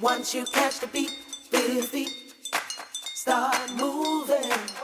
Once you catch the beat, feel feet start moving.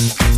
if you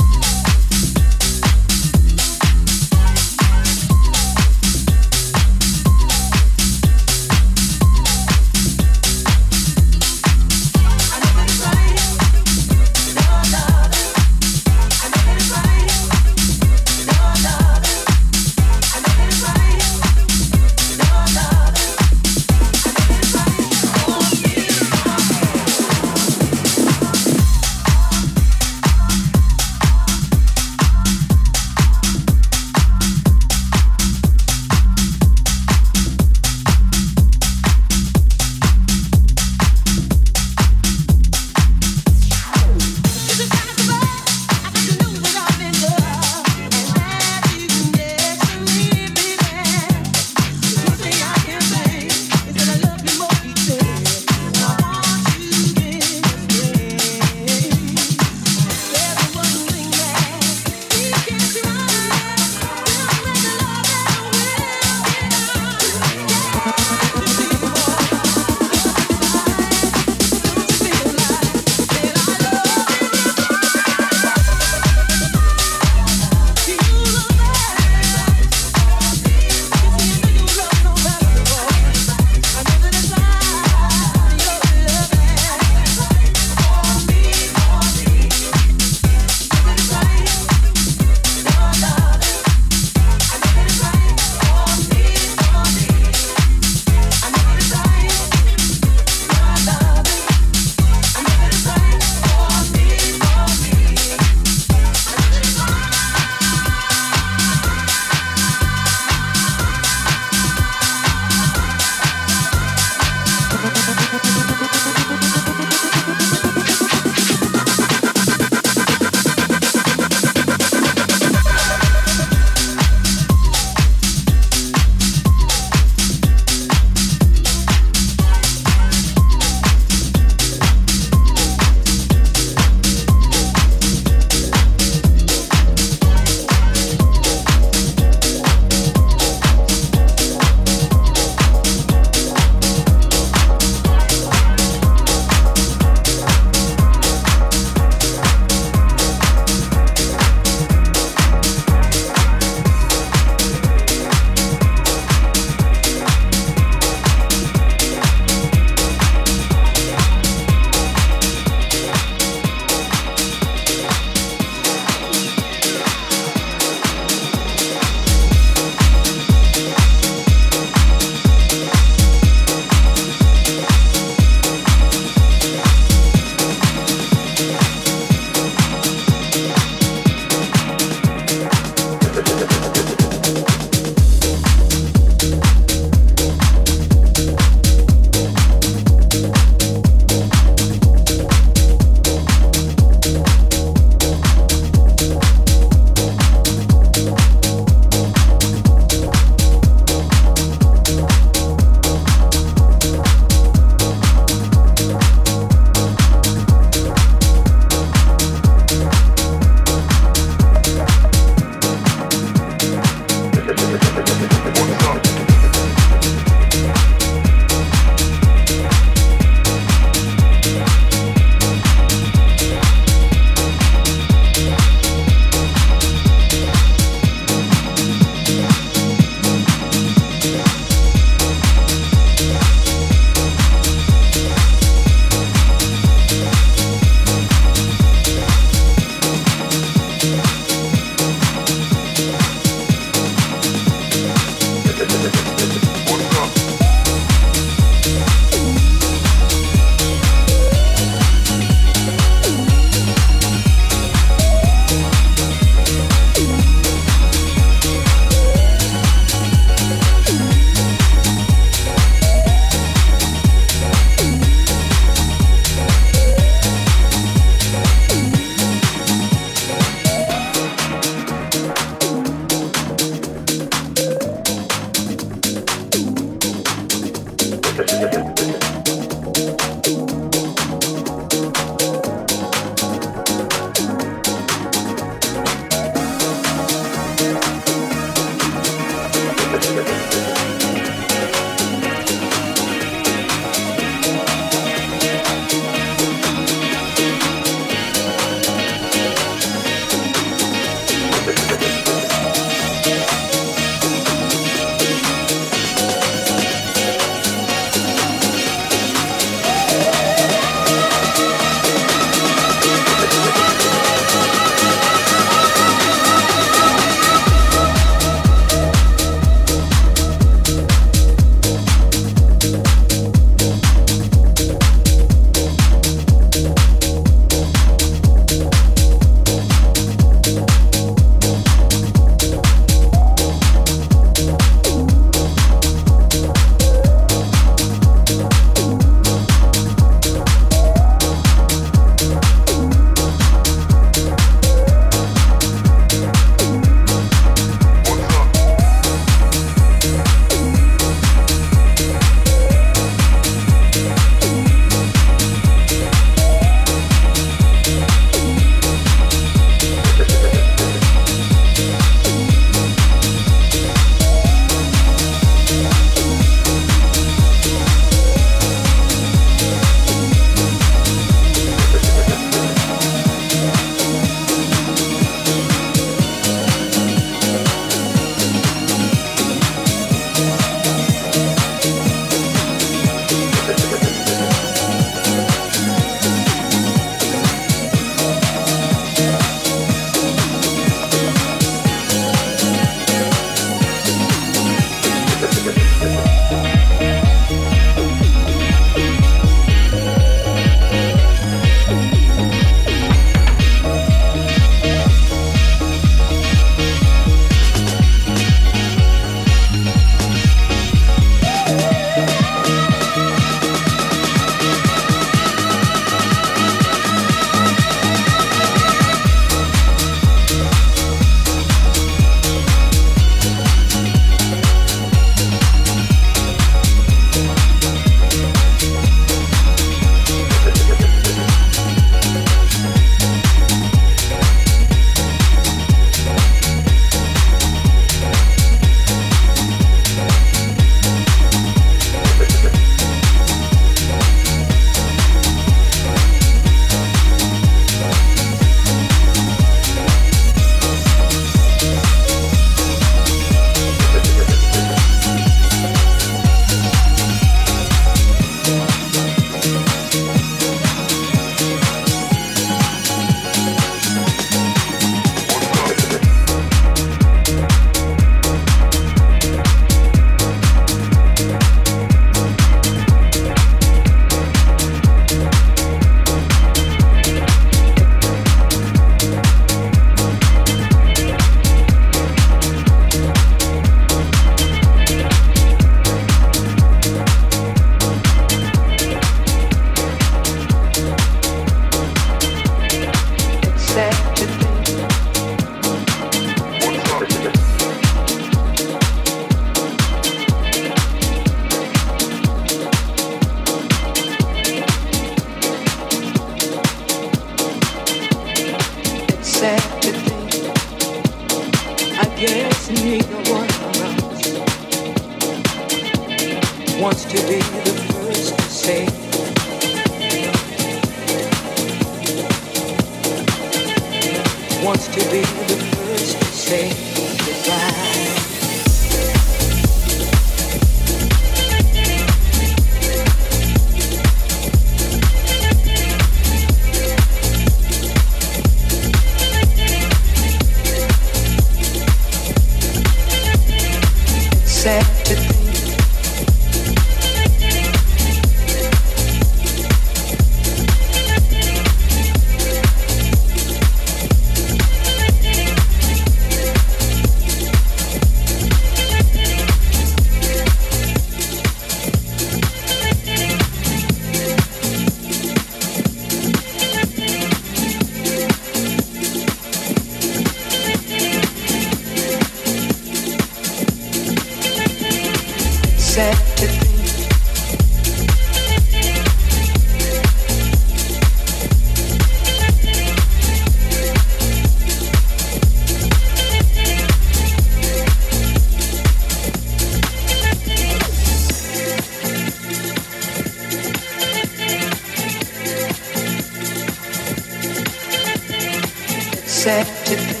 accepted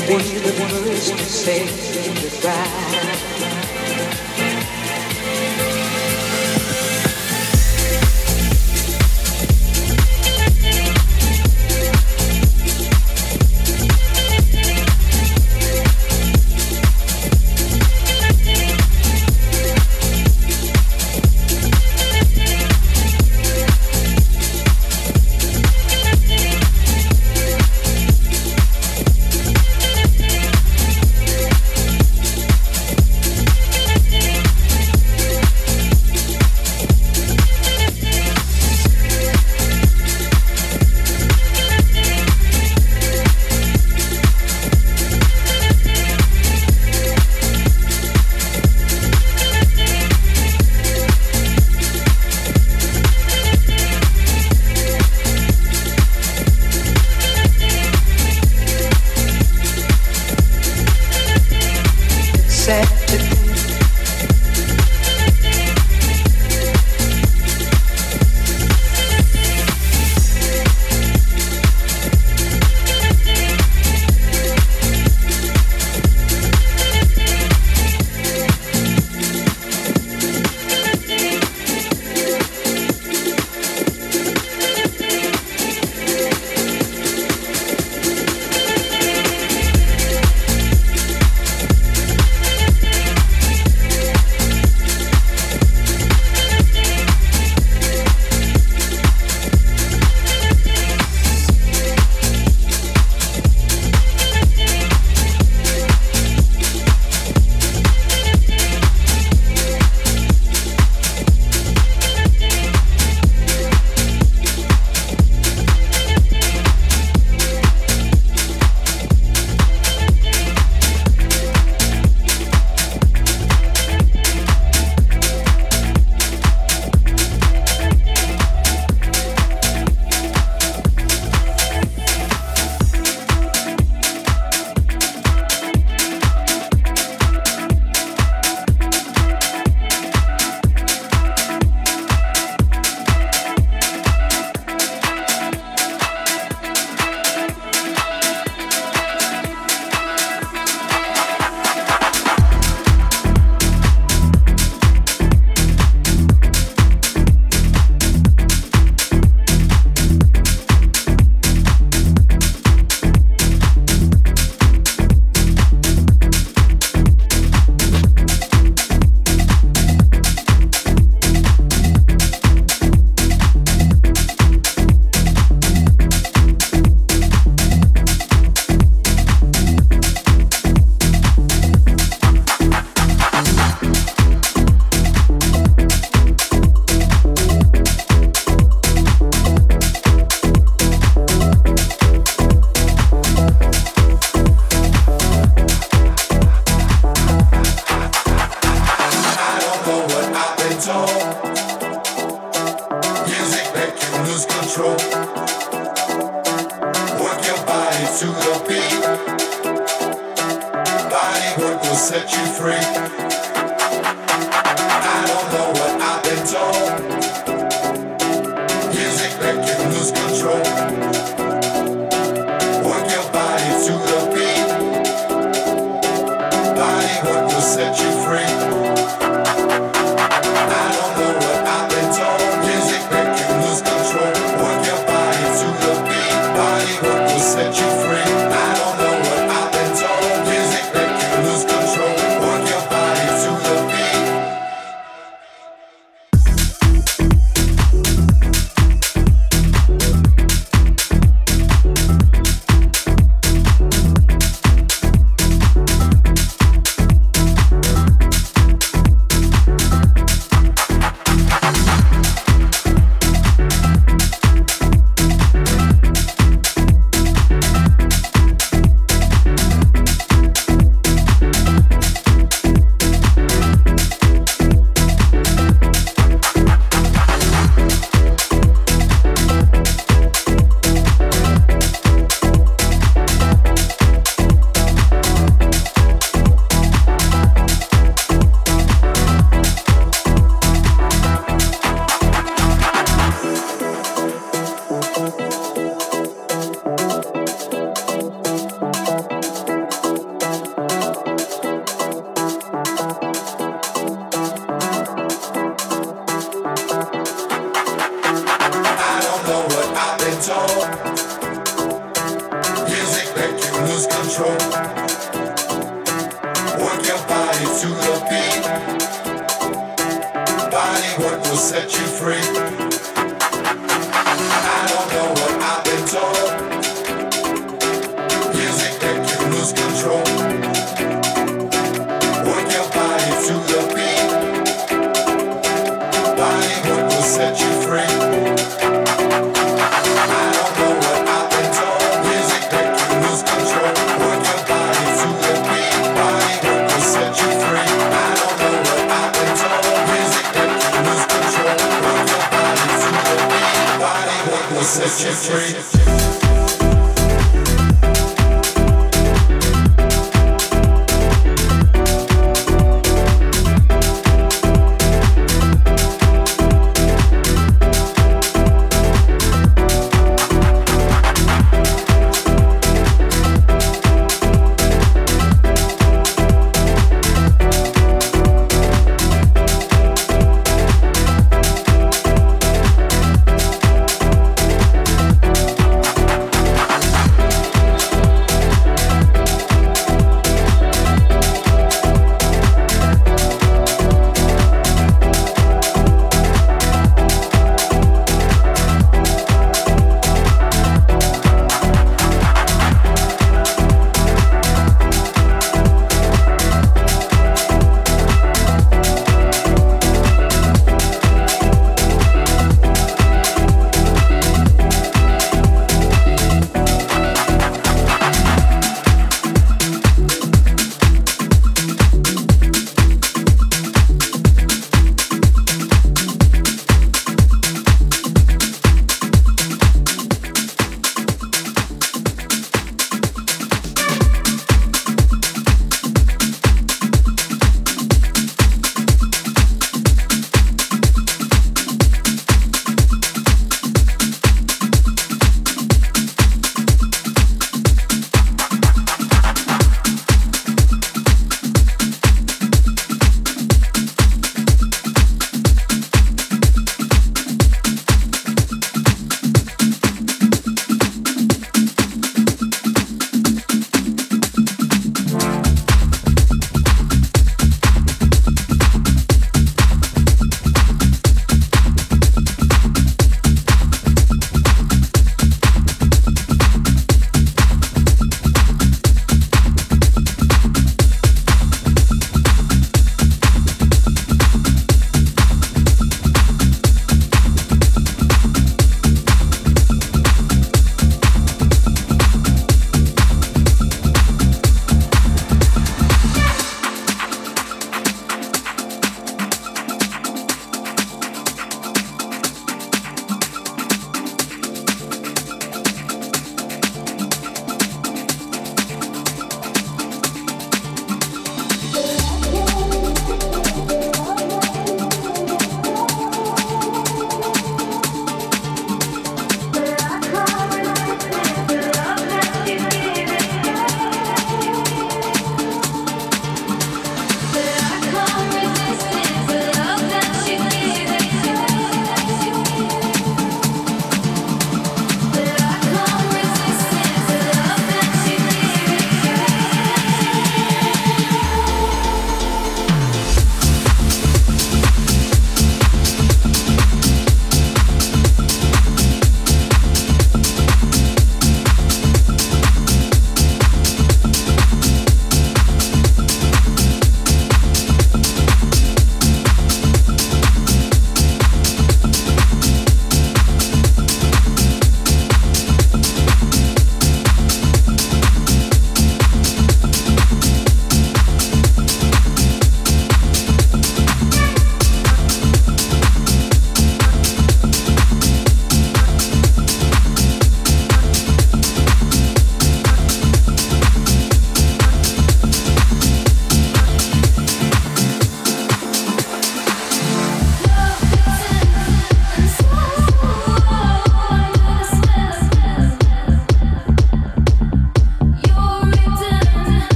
to be the first to say.